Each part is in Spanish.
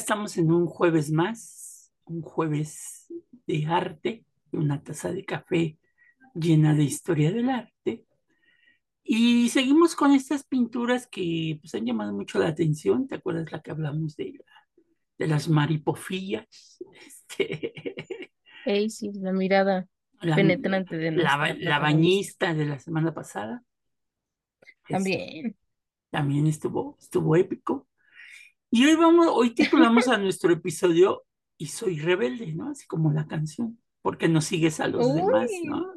Estamos en un jueves más, un jueves de arte, una taza de café llena de historia del arte. Y seguimos con estas pinturas que pues, han llamado mucho la atención. ¿Te acuerdas la que hablamos de, de las maripofillas? Este, sí, la mirada la, penetrante de la bañista de la semana pasada. Este, También. también estuvo, estuvo épico. Y hoy vamos, hoy titulamos a nuestro episodio Y soy rebelde, ¿no? Así como la canción, porque no sigues a los Uy. demás, ¿no?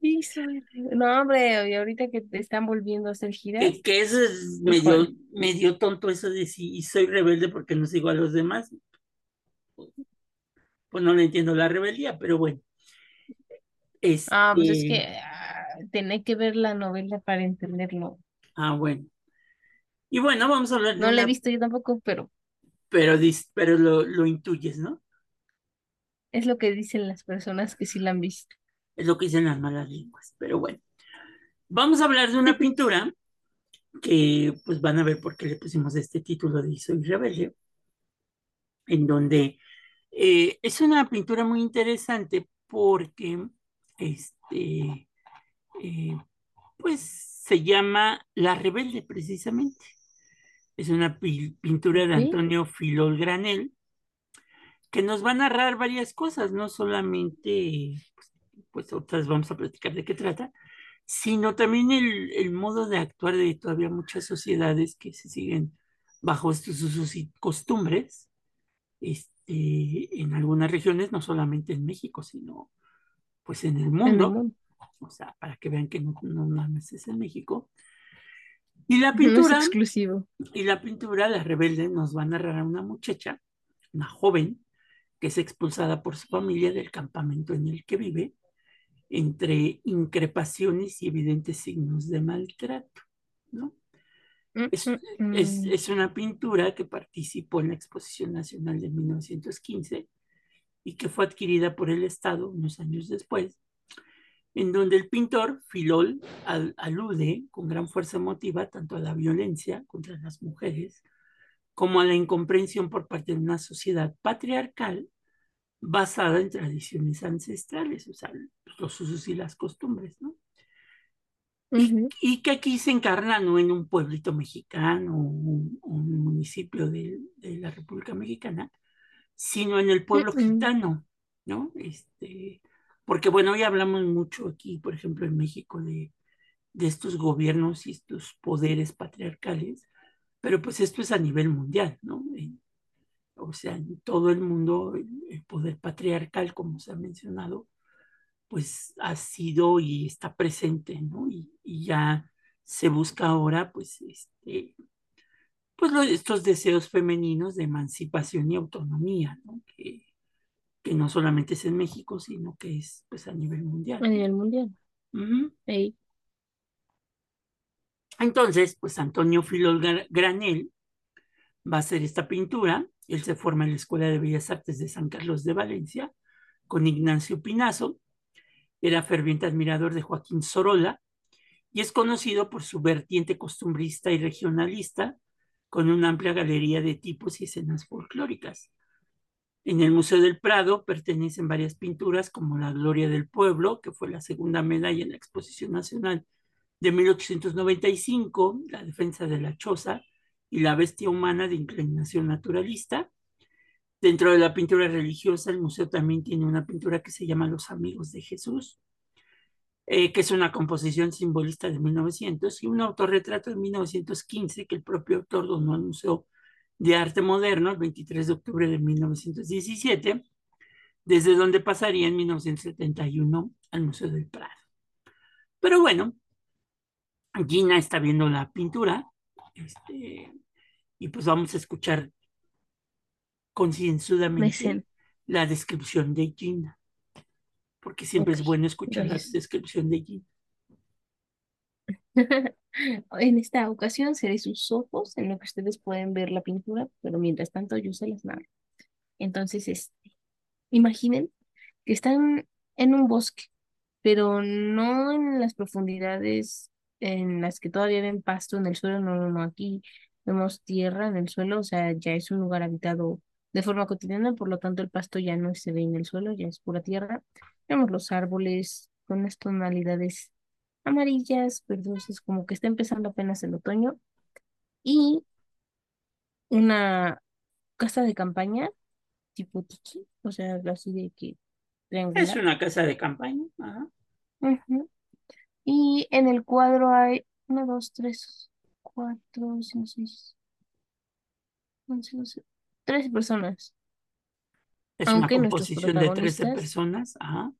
Sí, soy- No, hombre, y ahorita que te están volviendo a hacer giras, Que, que eso es medio, medio tonto eso de si y soy rebelde porque no sigo a los demás. Pues no le entiendo la rebeldía, pero bueno. Este, ah, pues es que ah, tenés que ver la novela para entenderlo. Ah, bueno. Y bueno, vamos a hablar No la una- he visto yo tampoco, pero pero, dis- pero lo, lo intuyes, ¿no? es lo que dicen las personas que sí la han visto. Es lo que dicen las malas lenguas, pero bueno. Vamos a hablar de una pintura que pues van a ver por qué le pusimos este título de Soy rebelde, en donde eh, es una pintura muy interesante porque este, eh, pues se llama La Rebelde precisamente. Es una pi- pintura de. Antonio Filol Granel que nos va a narrar varias cosas, no solamente, pues, pues otras vamos a platicar de qué trata, sino también el, el modo de actuar de todavía muchas sociedades que se siguen bajo estos usos y costumbres, este, en algunas regiones, no solamente en México, sino pues en el En el mundo, mundo. o sea, para que vean que no, no nada más es en México. Y la No es pintura, exclusivo. y la pintura, la rebelde, nos va a narrar a una muchacha, una joven, que es expulsada por su familia del campamento en el que vive, entre increpaciones y evidentes signos de maltrato, ¿no? Mm, Es, mm, es, mm. es una pintura que participó en la Exposición Nacional de 1915 y que fue adquirida por el Estado unos años después, en donde el pintor Filol al- alude con gran fuerza emotiva tanto a la violencia contra las mujeres como a la incomprensión por parte de una sociedad patriarcal basada en tradiciones ancestrales, o sea, los usos y las costumbres, ¿no? Y, Ujú. y que aquí se encarna no en un pueblito mexicano o un, un municipio de, de la República Mexicana, sino en el pueblo mm. gitano, ¿no? Este, porque bueno, hoy hablamos mucho aquí, por ejemplo, en México, de, de estos gobiernos y estos poderes patriarcales, pero pues esto es a nivel mundial, ¿no? O sea, en todo el mundo el, poder patriarcal, como se ha mencionado, pues ha sido y está presente, ¿no? Y, ya se busca ahora, pues, este, pues lo- estos deseos femeninos de emancipación y autonomía, ¿no? Que no solamente es en México, sino que es pues a nivel mundial. A nivel mundial. Entonces, pues Antonio Filol Gra- Granel va a hacer esta pintura. Él se forma en la Escuela de Bellas Artes de San Carlos de Valencia con Ignacio Pinazo. Era ferviente admirador de Joaquín Sorolla y es conocido por su vertiente costumbrista y regionalista con una amplia galería de tipos y escenas folclóricas. En el Museo del Prado pertenecen varias pinturas como La Gloria del Pueblo, que fue la segunda medalla en la Exposición Nacional de 1895, La Defensa de la Choza y La Bestia Humana de Inclinación Naturalista. Dentro de la pintura religiosa, el museo también tiene una pintura que se llama Los Amigos de Jesús, eh, que es una composición simbolista de 1900 y un autorretrato de 1915 que el propio autor donó al de Arte Moderno el 23 de octubre de 1917, desde donde pasaría en 1971 al Museo del Prado. Pero bueno, Gina está viendo la pintura este, y pues vamos a escuchar concienzudamente la descripción de Gina, porque siempre es bueno escuchar la descripción de Gina. En esta ocasión seré sus ojos en lo que ustedes pueden ver la pintura, pero mientras tanto yo se las narro. Entonces, este, imaginen que están en un bosque, pero no en las profundidades en las que todavía ven pasto en el suelo, no, no, no, aquí Vemos tierra en el suelo, o sea, ya es un lugar habitado de forma cotidiana, por lo tanto el pasto ya no se ve en el suelo, ya es pura tierra. Vemos los árboles con las tonalidades amarillas, verdosas, como que está empezando apenas el otoño. Y una casa de campaña tipo tiki, o sea, así de que Es una casa de campaña. Ajá. Y en el cuadro hay uno, dos, tres, cuatro, cinco, seis, once, doce, trece personas. Es una Aunque composición de 13 protagonistas, personas. Ajá.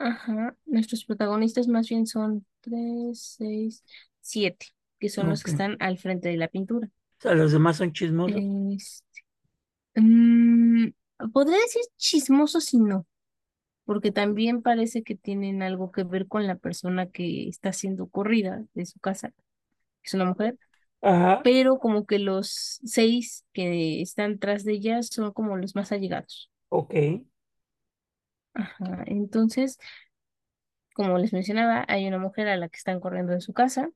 Ajá, nuestros protagonistas más bien son tres, seis, siete, que son los que Ok. están al frente de la pintura. O sea, los demás son chismosos. Este, mm, podría decir chismosos y no, porque también parece que tienen algo que ver con la persona que está siendo corrida de su casa, que es una mujer, Ajá. pero como que los seis que están tras de ella son como los más allegados. Ok. Ajá, entonces, como les mencionaba, hay una mujer a la que están corriendo de su casa.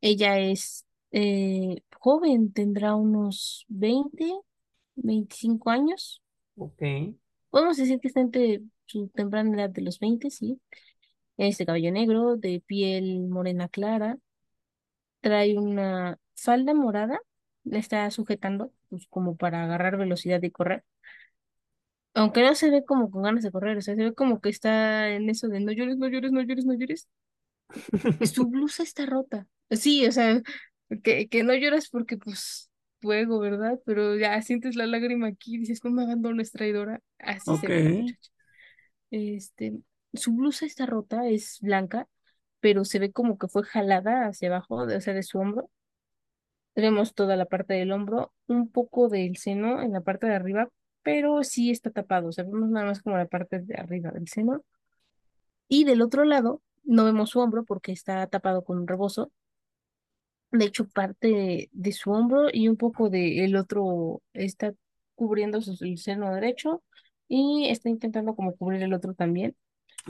Ella es eh, joven, tendrá unos 20, 25 años. Ok. Podemos decir que está entre su temprana edad de los 20, sí. Es de cabello negro, de piel morena clara. Trae una falda morada. La está sujetando, pues como para agarrar velocidad y correr. Aunque no se ve como con ganas de correr, o sea, se ve como que está en eso de no llores, no llores, no llores, no llores. Su blusa está rota. Sí, o sea, que, que no lloras porque pues fuego, ¿verdad? Pero ya sientes la lágrima aquí dices, no me abandones, traidora. Así se ve la muchacha. Este, su blusa está rota, es blanca, pero se ve como que fue jalada hacia abajo, o sea, de su hombro. Tenemos toda la parte del hombro, un poco del seno en la parte de arriba, pero sí está tapado, o sea, vemos nada más como la parte de arriba del seno. Y del otro lado, no vemos su hombro porque está tapado con un rebozo. De hecho, parte de, de su hombro y un poco del otro está cubriendo su, el seno derecho y está intentando como cubrir el otro también.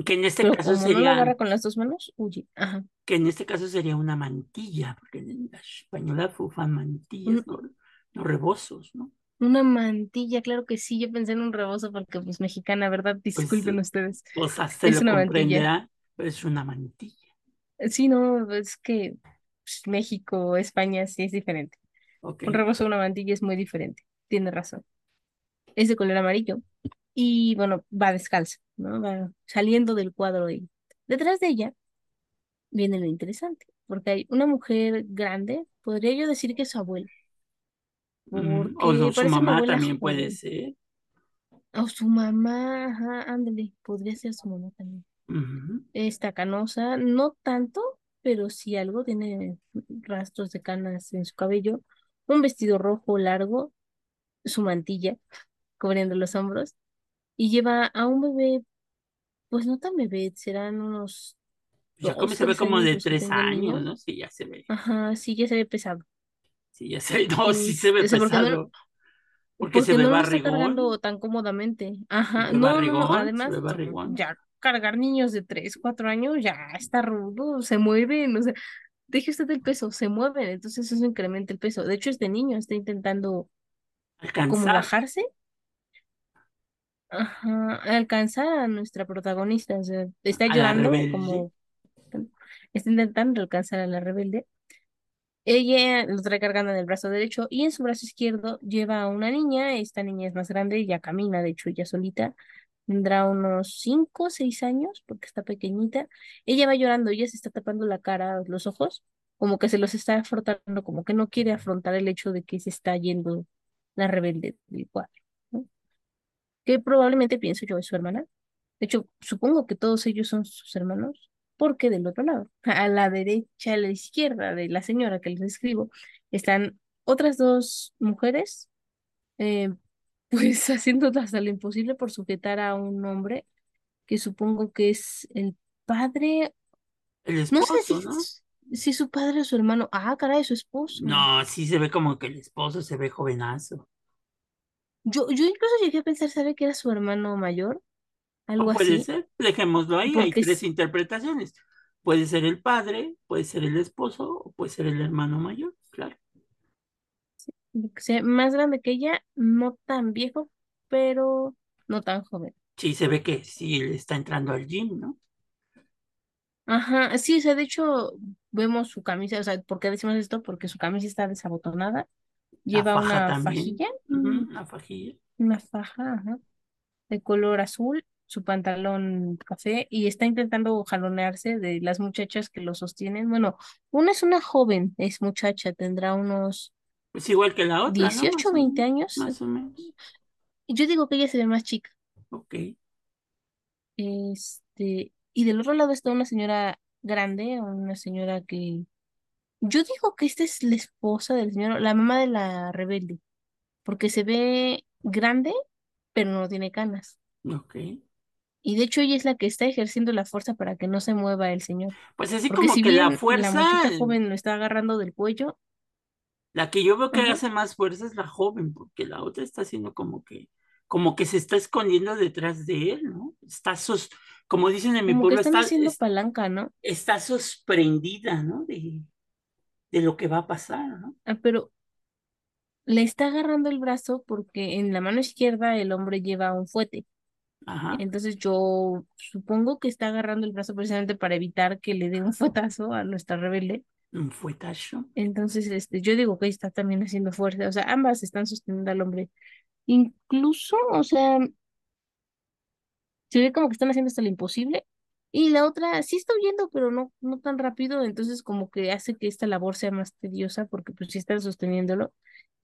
Que en este Pero caso como no lo agarra sería, con las dos manos, huye. Ajá. que en este caso sería una mantilla, porque en la española usan mantillas, no, no rebozos, ¿no? Una mantilla, claro que sí. Yo pensé en un rebozo porque, pues, mexicana, ¿verdad? Pues, Disculpen ustedes. o sea, se Es lo una mantilla. es una mantilla. Sí, no, es que pues, México, España sí es diferente. Un rebozo o una mantilla es muy diferente. Tiene razón. Es de color amarillo. Y bueno, va descalza, ¿no? Va saliendo del cuadro y detrás de ella viene lo interesante, porque hay una mujer grande, podría yo decir que es su abuela, Mm, o lo- su mamá también puede ser. O su mamá, ajá, ándale, podría ser su mamá también. Está canosa, no tanto, pero sí algo, tiene rastros de canas en su cabello, un vestido rojo largo, su mantilla cubriendo los hombros, y lleva a un bebé, pues no tan bebé, serán unos Ya como se ve como de tres años. ¿no? Sí, ya se ve. Ajá, sí, ya se ve pesado. Sí, ya se ve. No, sí se ve o sea, porque no, pesado. Porque se ve no lo está barrigón. cargando tan cómodamente. Ajá, no, no, barrigón, Además, barrigón. ya cargar niños de 3 4 años ya está rudo, se mueven, o sea, deje usted el peso, se mueven, entonces eso incrementa el peso. De hecho, este niño está intentando como Alcanzar bajarse, ajá, alcanzar a nuestra protagonista, o sea, está a llorando como está intentando alcanzar a la rebelde. Ella lo trae cargando en el brazo derecho y en su brazo izquierdo lleva a una niña. Esta niña es más grande ya camina, de hecho, ella solita. Tendrá unos 5 o 6 años porque está pequeñita. Ella va llorando, ella se está tapando la cara, los ojos, como que se los está afrontando, como que no quiere afrontar el hecho de que se está yendo la rebelde del cuadro. Que probablemente pienso yo es su hermana. De hecho, supongo que todos ellos son sus hermanos, porque del otro lado, a la derecha, a la izquierda de la señora que les escribo, están otras dos mujeres, eh, pues haciendo hasta lo imposible por sujetar a un hombre que supongo que es el padre, El no sé si, esposo, ¿no? si es su padre o su hermano. Ah, caray, su esposo. No, sí se ve como que el esposo se ve jovenazo. Yo, yo incluso llegué a pensar, ¿sabe que era su hermano mayor? O Algo puede así, ser, dejémoslo ahí, hay tres es- interpretaciones. Puede ser el padre, puede ser el esposo o puede ser el hermano mayor, claro. que sea, más grande que ella, no tan viejo, pero no tan joven. Sí, se ve que sí le está entrando al gym, ¿no? Ajá, sí, o sea, de hecho, vemos su camisa, o sea, ¿por qué decimos esto? Porque su camisa está desabotonada, lleva una también. fajilla, una fajilla. una faja, ajá, de color azul, su pantalón café, y está intentando jalonearse de las muchachas que lo sostienen. Bueno, una es una joven, es muchacha, tendrá unos Pues igual que la otra, ¿no? 18 Más o o 20 menos. años. Más o menos. Yo digo que ella se ve más chica. Ok. Este, y del otro lado está una señora grande, una señora que yo digo que esta es la esposa del señor, la mamá de la rebelde, porque se ve grande, pero no tiene canas. Ok. Y de hecho ella es la que está ejerciendo la fuerza para que no se mueva el señor. Pues así Porque como si que la bien la fuerza, muchacha joven lo está agarrando del cuello, la que yo veo que hace más fuerza es la joven, porque la otra está haciendo como que, como que se está escondiendo detrás de él, ¿no? Está sos, como dicen en mi como que pueblo, están está, haciendo es- palanca, ¿no? está sorprendida, ¿no? De, de lo que va a pasar, ¿no? Ah, pero le está agarrando el brazo porque en la mano izquierda el hombre lleva un fuete. Ajá, Entonces yo supongo que está agarrando el brazo precisamente para evitar que le dé un fuetazo a nuestra rebelde. un fuetazo. Entonces, este, yo digo que está también haciendo fuerza. O sea, ambas están sosteniendo al hombre. Incluso, o sea, se ve como que están haciendo hasta lo imposible. Y la otra sí está huyendo, pero no, no tan rápido. Entonces, como que hace que esta labor sea más tediosa porque pues sí están sosteniéndolo.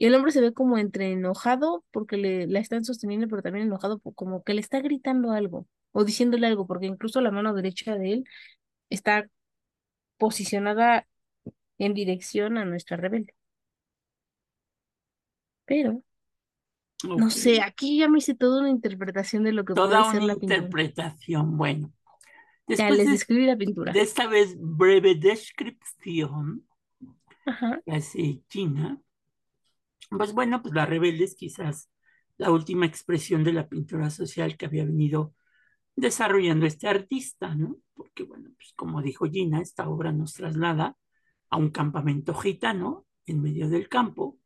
Y el hombre se ve como entre enojado porque le, la están sosteniendo, pero también enojado por- como que le está gritando algo o diciéndole algo, porque incluso la mano derecha de él está posicionada en dirección a nuestra rebelde. Pero, no sé, aquí ya me hice toda una interpretación de lo que puede Toda ser una la pintura. interpretación. Bueno, Ya les de, describí la de pintura. esta vez breve descripción Ajá. que hace Gina, pues bueno, pues la rebelde es quizás la última expresión de la pintura social que había venido desarrollando este artista, ¿no? Porque bueno, pues como dijo Gina, esta obra nos traslada a un campamento gitano en medio del campo,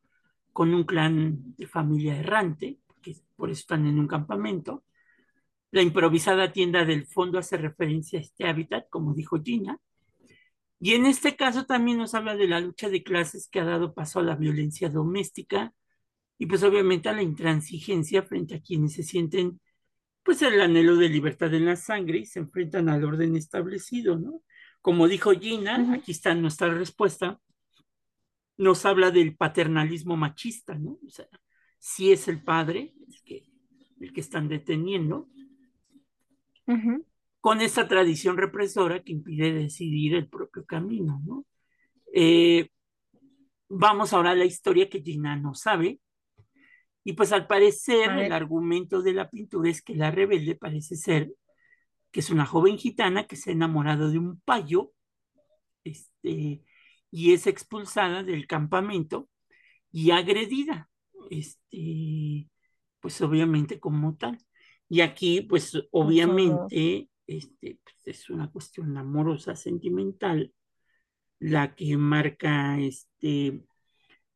con un clan de familia errante, que por eso están en un campamento. La improvisada tienda del fondo hace referencia a este hábitat, como dijo Gina, y en este caso también nos habla de la lucha de clases que ha dado paso a la violencia doméstica y pues obviamente a la intransigencia frente a quienes se sienten pues el anhelo de libertad en la sangre y se enfrentan al orden establecido, ¿no? Como dijo Gina, aquí está nuestra respuesta, nos habla del paternalismo machista, ¿no? O sea, si es el padre el que, el que están deteniendo, ujú. Con esta tradición represora que impide decidir el propio camino, ¿no? Eh, vamos ahora a la historia que Gina no sabe, y pues al parecer el argumento de la pintura es que la rebelde parece ser que es una joven gitana que se ha enamorado de un payo este, y es expulsada del campamento y agredida, este, pues obviamente como tal. Y aquí, pues obviamente, este, pues, es una cuestión amorosa, sentimental, la que marca este,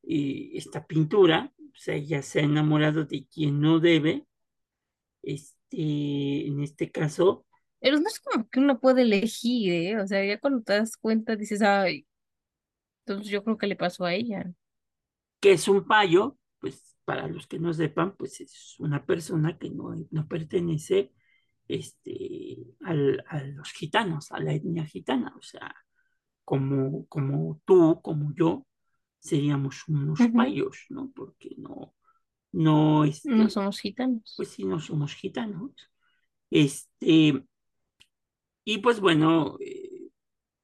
eh, esta pintura. O sea, ella se ha enamorado de quien no debe. Este, en este caso, Pero no es como que uno puede elegir, ¿eh? O sea, ya cuando te das cuenta dices, ay, entonces yo creo que le pasó a ella. que es un payo, pues para los que no sepan, pues es una persona que no, no pertenece este, al, a los gitanos, a la etnia gitana, o sea, como, como tú, como yo, seríamos unos payos, ¿no? Porque no, no, No este, somos gitanos. pues sí, no somos gitanos. Este, y pues bueno, eh,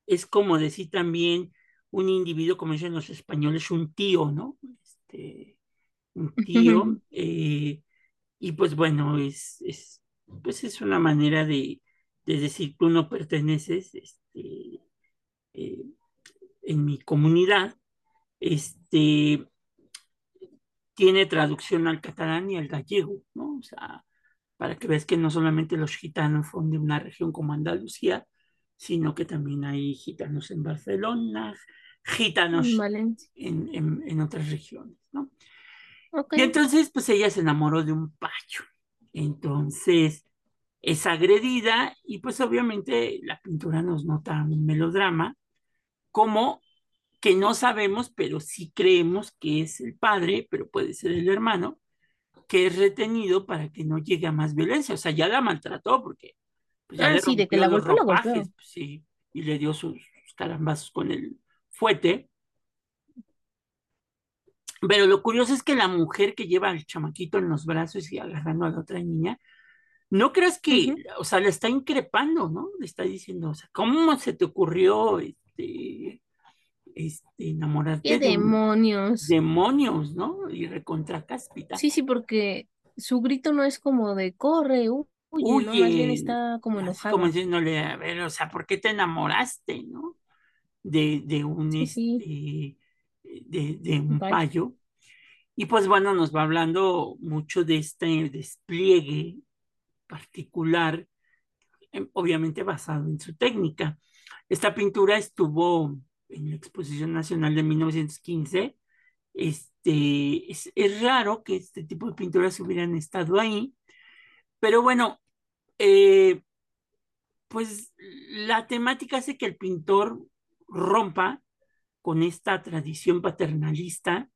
es como decir también un individuo, como dicen los españoles, un tío, ¿no? Este, un tío, eh, y pues bueno, es, es, pues es una manera de, de decir tú no perteneces este, eh, en mi comunidad, este, tiene traducción al catalán y al gallego, ¿no? O sea, para que veas que no solamente los gitanos son de una región como Andalucía, sino que también hay gitanos en Barcelona, gitanos en, en, en otras regiones, ¿no? Y entonces, pues ella se enamoró de un payo. Entonces, es agredida y pues obviamente la pintura nos nota un melodrama, como que no sabemos, pero sí creemos que es el padre, pero puede ser el hermano, que es retenido para que no llegue a más violencia. O sea, ya la maltrató porque pues, ya Ah, le sí, de que la golpeó, la golpeó. pues, sí, y le dio sus, sus carambazos con el fuete. Pero lo curioso es que la mujer que lleva al chamaquito en los brazos y agarrando a la otra niña, no creas que, o sea, le está increpando, ¿no? Le está diciendo, o sea, ¿cómo se te ocurrió este, este, ¿Qué enamorarte de un demonios? demonios, ¿no? Y recontra cáspita. Sí, sí, porque su grito no es como de corre, huye, ¿no? Más bien está como así como diciéndole, a ver, o sea, ¿por qué te enamoraste, ¿no? De, de un, Sí, sí, este, de, de un payo. Y pues bueno, nos va hablando mucho de este despliegue particular, eh, obviamente basado en su técnica. Esta pintura estuvo en la Exposición Nacional de 1915. Este, es, es raro que este tipo de pinturas hubieran estado ahí, pero bueno, eh, pues la temática hace que el pintor rompa con esta tradición paternalista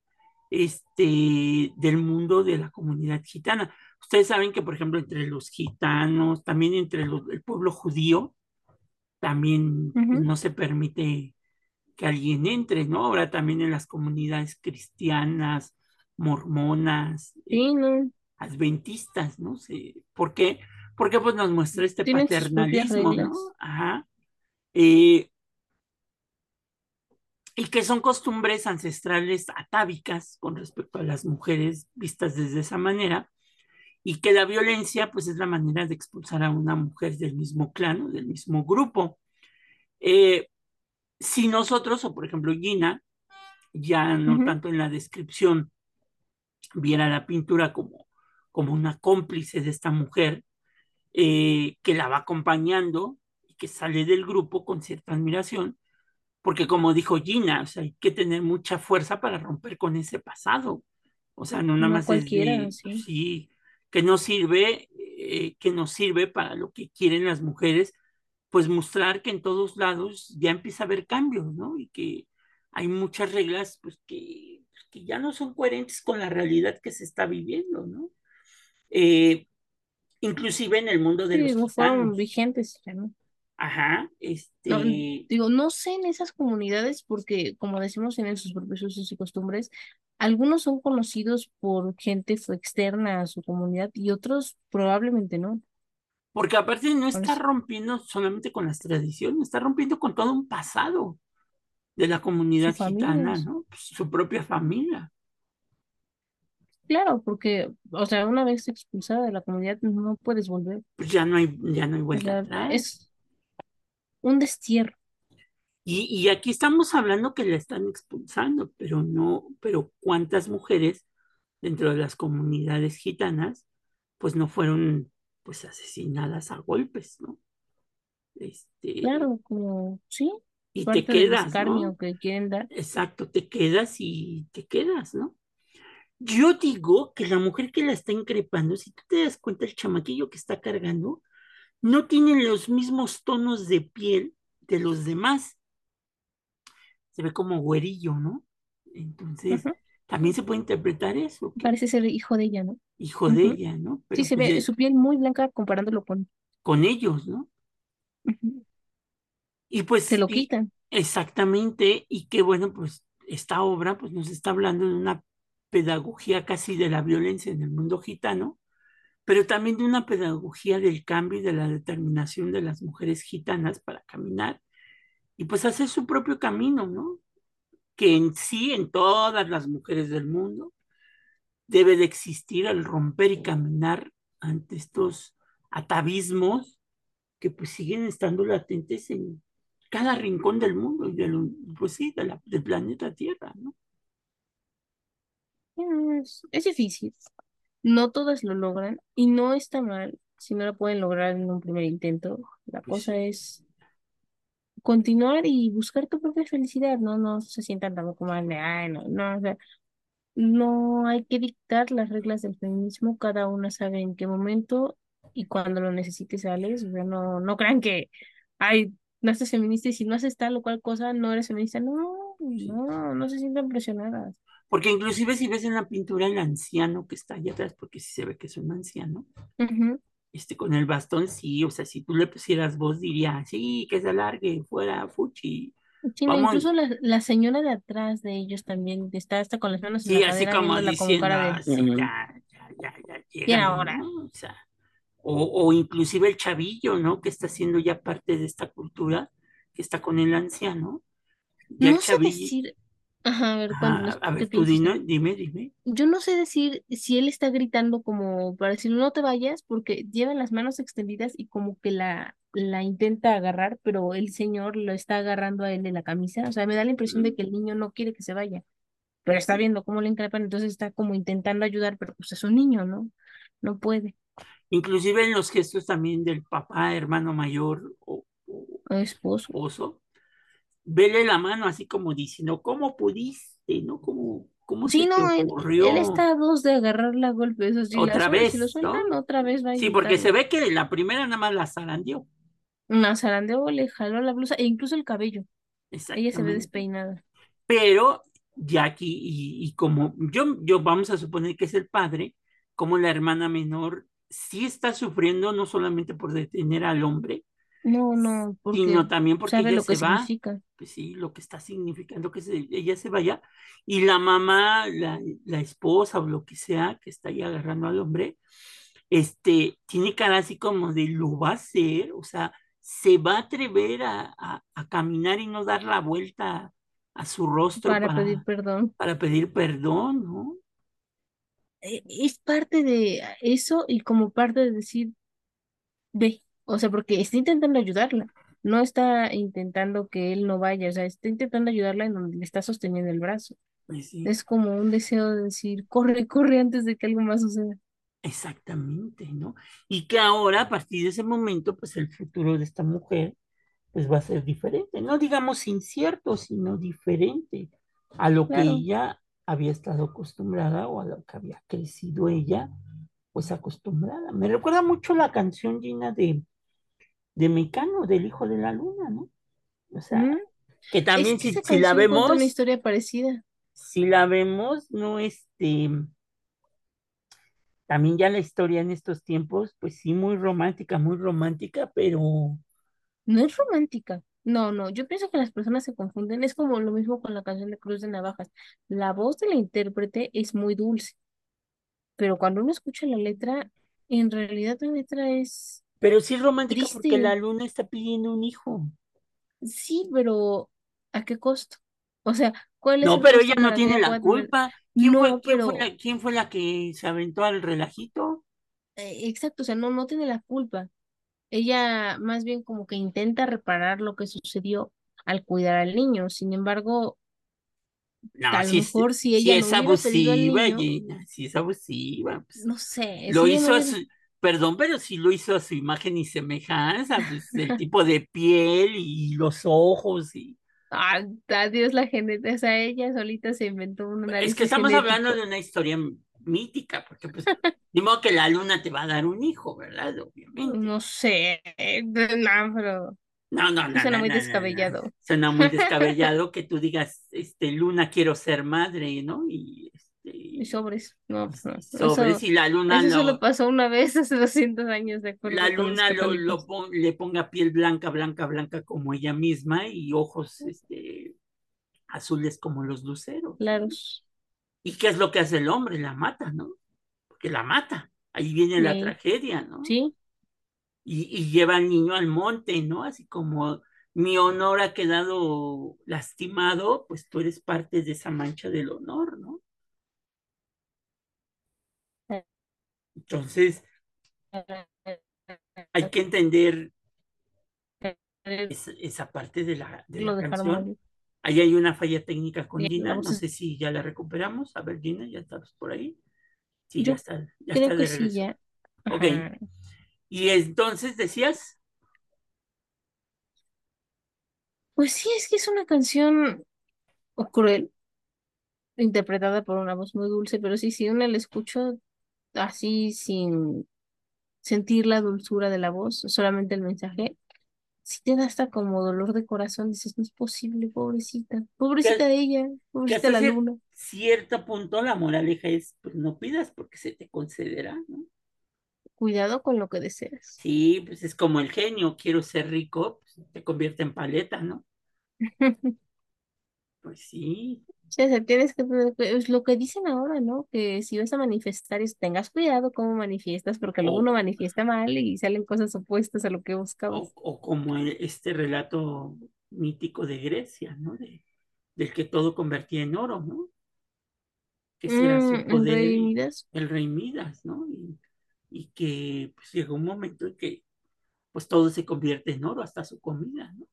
este, del mundo de la comunidad gitana. Ustedes saben que, por ejemplo, entre los gitanos, también entre los, el pueblo judío, también no se permite que alguien entre, ¿no? Ahora también en las comunidades cristianas, mormonas, Sí, no, adventistas, ¿no? ¿por qué? Porque pues nos muestra este paternalismo, ¿no? Ajá. Eh, y que son costumbres ancestrales atávicas con respecto a las mujeres vistas desde esa manera, y que la violencia pues es la manera de expulsar a una mujer del mismo clan o del mismo grupo. Eh, si nosotros, o por ejemplo Gina, ya no tanto en la descripción, viera la pintura como, como una cómplice de esta mujer, eh, que la va acompañando y que sale del grupo con cierta admiración, porque como dijo Gina, o sea, hay que tener mucha fuerza para romper con ese pasado. O sea, no nada No más es cualquiera, de, pues, sí. sí, que no sirve, eh, que nos sirve para lo que quieren las mujeres, pues mostrar que en todos lados ya empieza a haber cambios, ¿no? Y que hay muchas reglas, pues que, que ya no son coherentes con la realidad que se está viviendo, ¿no? Eh, inclusive en el mundo de Sí, los no gitanos. vigentes ¿no? Ajá, No, este, digo, no sé en esas comunidades porque, como decimos, tienen sus propios usos y costumbres. Algunos son conocidos por gente externa a su comunidad y otros probablemente no. porque aparte no está rompiendo solamente con las tradiciones, está rompiendo con todo un pasado de la comunidad gitana, ¿no? Pues, su propia familia. Claro, porque, o sea, una vez expulsada de la comunidad no puedes volver. Pues ya no hay, ya no hay vuelta atrás. es un destierro. Y, y aquí estamos hablando que la están expulsando, pero no, pero cuántas mujeres dentro de las comunidades gitanas, pues no fueron pues asesinadas a golpes, ¿no? Este, Claro, como, sí, y te quedas, ¿no? escarnio que quieren dar. Exacto, te quedas y te quedas, ¿no? Yo digo que la mujer que la está increpando, si tú te das cuenta, el chamaquillo que está cargando, no tiene los mismos tonos de piel de los demás. Se ve como güerillo, ¿no? Entonces, también se puede interpretar eso, Parece ser hijo de ella, ¿no? hijo de ella, ¿no? Sí, se pues ve su piel muy blanca comparándolo con... con ellos, ¿no? Y Se pues, lo y, quitan. exactamente, y que bueno, pues esta obra pues nos está hablando de una pedagogía casi de la violencia en el mundo gitano, pero también de una pedagogía del cambio y de la determinación de las mujeres gitanas para caminar y pues hacer su propio camino, ¿no? Que en sí, en todas las mujeres del mundo, debe de existir el romper y caminar ante estos atavismos que pues siguen estando latentes en cada rincón del mundo y del, pues sí, del planeta Tierra, ¿no? Es, es difícil. No todas lo logran y no está mal si no lo pueden lograr en un primer intento. La Pues cosa es continuar y buscar tu propia felicidad, ¿no? No se sientan tampoco mal de, ay, no, no, o sea, no hay que dictar las reglas del feminismo, cada una sabe en qué momento y cuando lo necesite sales, o sea, no, no crean que, ay, no estás feminista y si no haces tal o cual cosa, no eres feminista, no, no, no se sientan presionadas. Porque inclusive si ves en la pintura el anciano que está allá atrás, porque sí se ve que es un anciano, Ujú. este, con el bastón, sí, o sea, si tú le pusieras voz, diría, sí, que se alargue, fuera, fuchi, Sí, no, incluso la, la señora de atrás de ellos también está hasta con las manos en la sí, así cadera como diciendo, de, así, "Mm, ya, ya, ya, ya, ¿y llégale, ahora? ¿no? O sea, o, o inclusive el chavillo, ¿no? Que está siendo ya parte de esta cultura, que está con el anciano, ya el No sé chavillo, decir, ajá, a ver, ajá, cuéntanos, a ¿qué ver, tú dime, dime. Yo no sé decir si él está gritando como para decir no te vayas, porque lleva las manos extendidas y como que la, la intenta agarrar, pero el señor lo está agarrando a él de la camisa. O sea, me da la impresión de Mm, que el niño no quiere que se vaya, pero está viendo cómo le increpan, entonces está como intentando ayudar, pero pues es un niño, ¿no? No puede. Inclusive en los gestos también del papá, hermano mayor o, o Esposo. esposo, vele la mano así como diciendo, ¿cómo pudiste? ¿No? ¿Cómo, cómo se Sí, te no, él, él ocurrió está a dos de agarrarla a golpes, la otra suel- si lo vez, sueltan, ¿no? otra vez va a Sí, porque se ve que la primera nada más la zarandeó. Una zarandeo le jaló la blusa e incluso el cabello. Ella se ve despeinada. Pero aquí, y, y como yo, yo vamos a suponer que es el padre, como la hermana menor sí está sufriendo no solamente por detener al hombre, No, no, porque sino también porque sabe ella lo que se va, significa. pues sí, lo que está significando que se- ella se vaya, y la mamá, la, la esposa o lo que sea que está ahí agarrando al hombre, este, tiene cara así como de lo va a hacer, o sea, se va a atrever a, a- a caminar y no dar la vuelta a su rostro para pedir para, perdón. para pedir perdón, ¿no? E- Es parte de eso y como parte de decir, ve, o sea, porque está intentando ayudarla, no está intentando que él no vaya, o sea, está intentando ayudarla en donde le está sosteniendo el brazo. Pues sí, Es como un deseo de decir, corre, corre antes de que algo más suceda. exactamente, ¿no? Y que ahora, a partir de ese momento, pues el futuro de esta mujer pues va a ser diferente, no digamos incierto, sino diferente a lo que ella había estado acostumbrada o a lo que había crecido ella, pues acostumbrada. Me recuerda mucho la canción Gina de, de Mecano, del Hijo de la Luna, ¿no? O sea, Mm, que Es también que si, si la cuenta una vemos, historia parecida. si la vemos, no este, también ya la historia en estos tiempos, pues sí, muy romántica, muy romántica, pero No es romántica. No, no, yo pienso que las personas se confunden. Es como lo mismo con la canción de Cruz de Navajas. La voz de la intérprete es muy dulce, pero cuando uno escucha la letra, en realidad la letra es Pero sí es romántica porque la triste. luna está pidiendo un hijo. Sí, pero ¿a qué costo? O sea, ¿cuál es No, el pero ella no para tiene la pueda tener? culpa. ¿Quién fue, quién fue pero la, quién fue la que se aventó al relajito? eh, exacto, o sea, no, no tiene la culpa. Ella más bien como que intenta reparar lo que sucedió al cuidar al niño. Sin embargo, No, a lo es, mejor si ella no es hubiera al abusiva, niño, Gina, si es abusiva, pues no sé, lo si ella no hizo a hubiera, su, perdón, pero sí lo hizo a su imagen y semejanza, pues el tipo de piel y los ojos y ah, adiós la genética, o sea, ella solita se inventó un es que análisis estamos hablando genético. de una historia mítica, porque pues, ni modo que la luna te va a dar un hijo, ¿verdad? Obviamente. No sé, no, pero No, no, no, suena no, muy no, no, no. descabellado. Suena muy descabellado que tú digas, este, Luna, quiero ser madre, ¿no? Y, Y sobres, no, pues sobres eso, y la luna eso solo lo, pasó una vez hace 200 años, de la acuerdo los luna lo, lo católicos. pon- le ponga piel blanca, blanca, blanca como ella misma y ojos, este, azules como los luceros, ¿no? Claros, ¿Y qué es lo que hace el hombre? La mata, ¿no? Porque la mata. Ahí viene la tragedia, ¿no? sí, y, y lleva al niño al monte, ¿no? Así como mi honor ha quedado lastimado, pues tú eres parte de esa mancha del honor, ¿no? Entonces, hay que entender esa, esa parte de la, de la canción. morir. Ahí hay una falla técnica con Sí, Gina, no sé si ya la recuperamos. A ver, Gina, ¿ya estás por ahí? Sí, ya está, ya creo está que de sí, regreso. ya. Ok, Ajá. y entonces decías, Pues sí, es que es una canción cruel, interpretada por una voz muy dulce, pero sí, si uno la escucho así sin sentir la dulzura de la voz, solamente el mensaje, si te da hasta como dolor de corazón, dices, no es posible, pobrecita, pobrecita de ella, pobrecita la luna. Cierto punto la moraleja es, pues no pidas porque se te concederá, ¿no? Cuidado con lo que deseas. Sí, pues es como el genio, quiero ser rico, pues te convierte en paleta, ¿no? pues sí. Sí, o sea, tienes que, es lo que dicen ahora, ¿no? Que si vas a manifestar, tengas cuidado cómo manifiestas, porque luego uno manifiesta mal y salen cosas opuestas a lo que buscamos. O, como este relato mítico de Grecia, ¿no? De, del que todo convertía en oro, ¿no? Que era su mm, poder. El rey Midas. El rey Midas, ¿no? Y, y que pues llegó un momento en que pues todo se convierte en oro, hasta su comida, ¿no?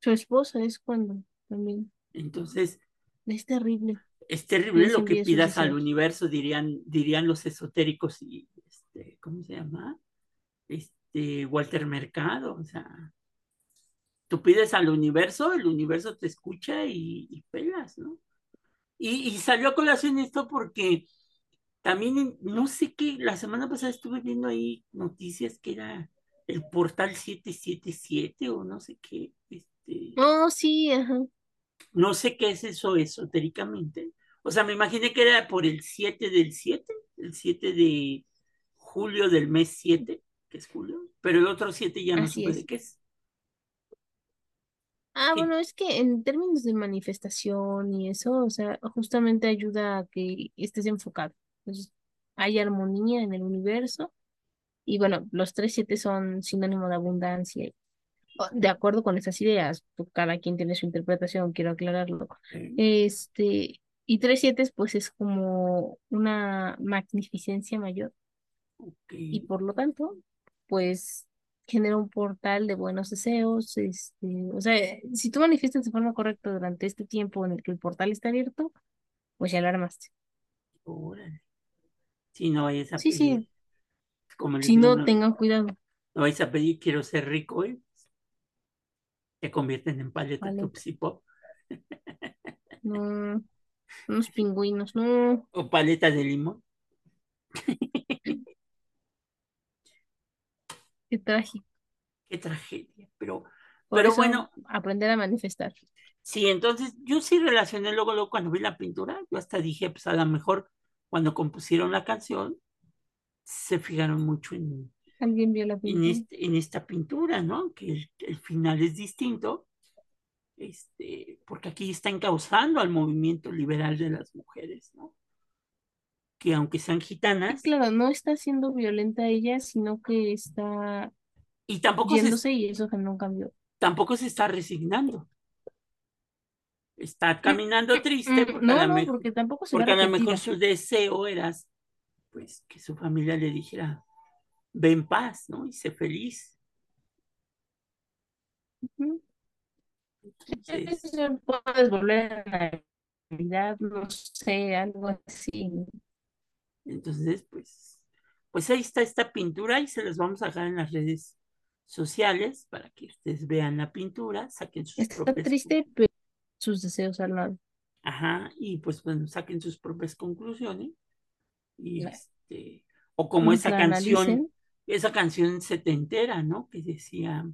Su esposa es cuando también. Entonces. Es terrible. Es terrible lo que pidas al universo, dirían, dirían los esotéricos y este, ¿cómo se llama? Este, Walter Mercado, o sea, tú pides al universo, el universo te escucha y, pelas, ¿no? Y, y, salió a colación esto porque también, no sé qué, la semana pasada estuve viendo ahí noticias que era el portal 777 o no sé qué. Este, oh, sí, ajá. No sé qué es eso esotéricamente. O sea, me imaginé que era por el 7 del 7, el 7 de julio del mes 7, que es julio, pero el otro 7 ya no sé de qué es. Ah, bueno, es que en términos de manifestación y eso, o sea, justamente ayuda a que estés enfocado. Entonces, hay armonía en el universo. Y bueno, los tres siete son sinónimo de abundancia. De acuerdo con esas ideas, cada quien tiene su interpretación, quiero aclararlo. Este, y tres siete pues es como una magnificencia mayor. Y por lo tanto, pues genera un portal de buenos deseos. Este, o sea, si tú manifiestas de forma correcta durante este tiempo en el que el portal está abierto, pues ya lo armaste. Si no vayas a pedir. Sí, si no, tengan cuidado. No vais a pedir quiero ser rico, ¿eh? Te convierten en paleta Tupsi Pop. No, unos pingüinos, no. O paleta de limón. Qué trágico. Qué tragedia. Pero, pero bueno. Aprender a manifestar. Sí, entonces yo sí relacioné luego, luego cuando vi la pintura, yo hasta dije, pues a lo mejor cuando compusieron la canción, se fijaron mucho en, ¿Alguien vio la en, en, esta pintura, ¿no? Que el, final es distinto, este, porque aquí está encauzando al movimiento liberal de las mujeres, ¿no? Que aunque sean gitanas. Claro, no está siendo violenta ella, sino que está y tampoco yéndose y eso que no cambió. Tampoco se está resignando está caminando mm, triste porque, no, no, porque tampoco se porque a lo mejor su deseo era pues que su familia le dijera ve en paz, ¿no? Y sé feliz. puedes volver a la realidad, no sé, algo así. Entonces, pues, pues ahí está esta pintura y se las vamos a dejar en las redes sociales para que ustedes vean la pintura, saquen sus Está triste, pero sus deseos al lado. Ajá, y pues bueno, saquen sus propias conclusiones. Y este, o como esa canción, esa canción setentera, ¿no? Que decía,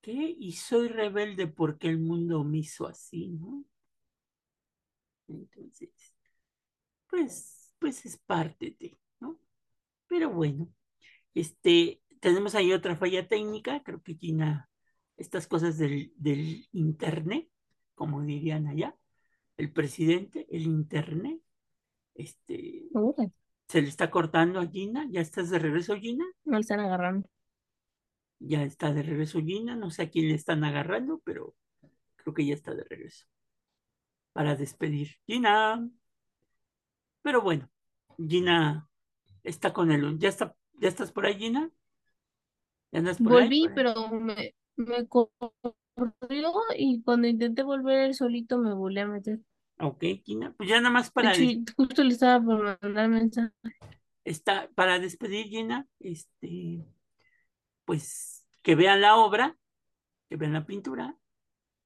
¿qué? Y soy rebelde porque el mundo me hizo así, ¿no? Entonces, pues, pues es parte de, ¿no? Pero bueno, este, tenemos ahí otra falla técnica, creo que Gina, estas cosas del, del internet, como dirían allá, el presidente, el internet, este, se le está cortando a Gina, ¿ya estás de regreso Gina? No le están agarrando. Ya está de regreso Gina, no sé a quién le están agarrando, pero creo que ya está de regreso. Para despedir. Gina. Pero bueno, Gina está con él. ¿Ya, está, ¿Ya estás por ahí, Gina? ¿Ya andas por Volví, pero me, me y cuando intenté volver solito me volví a meter. Ok, Gina, pues ya nada más para... justo le estaba por mandar mensaje. Está, para despedir, Gina, este, pues que vean la obra, que vean la pintura,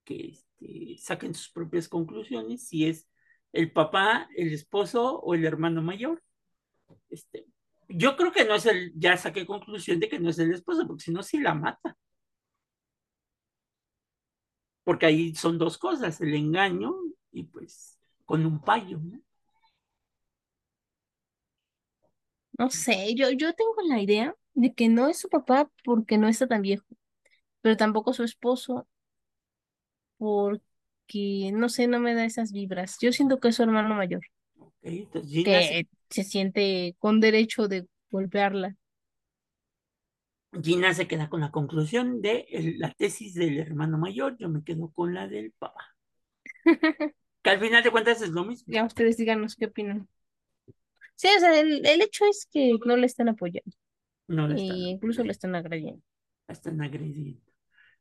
que, este, saquen sus propias conclusiones si es el papá, el esposo o el hermano mayor. Este, yo creo que no es el, ya saqué conclusión de que no es el esposo, porque si no, sí la mata. Porque ahí son dos cosas, el engaño y pues con un payo, ¿no? No sé, yo, yo tengo la idea de que no es su papá porque no está tan viejo, pero tampoco su esposo porque, no sé, no me da esas vibras. Yo siento que es su hermano mayor, Ok, entonces Gina se, que se siente con derecho de golpearla. Gina se queda con la conclusión de el- la tesis del hermano mayor, yo me quedo con la del papá. Que al final de cuentas es lo mismo. Ya ustedes díganos qué opinan. Sí, o sea, el, el hecho es que no le están apoyando No la e están incluso le están agrediendo. la están agrediendo.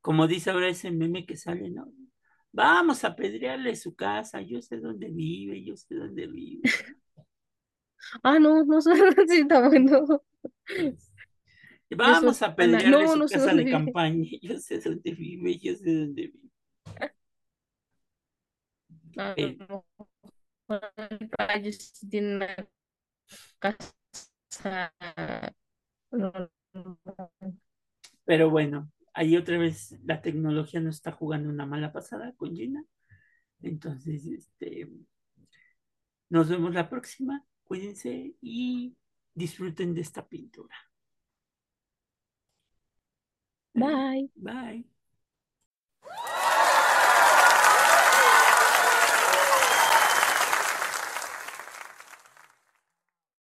Como dice ahora ese meme que sale, ¿no? Vamos a apedrearle su casa, yo sé dónde vive, yo sé dónde vive. Ah, no, no sé, sí, está bueno. Vamos a no, su no casa de vive. campaña, yo sé dónde vive, yo sé dónde vive. A lo mejor ellos sí tienen una casa. no, no, pero bueno, ahí otra vez la tecnología nos está jugando una mala pasada con Gina. Entonces, este, nos vemos la próxima. Cuídense y disfruten de esta pintura. Bye. Bye.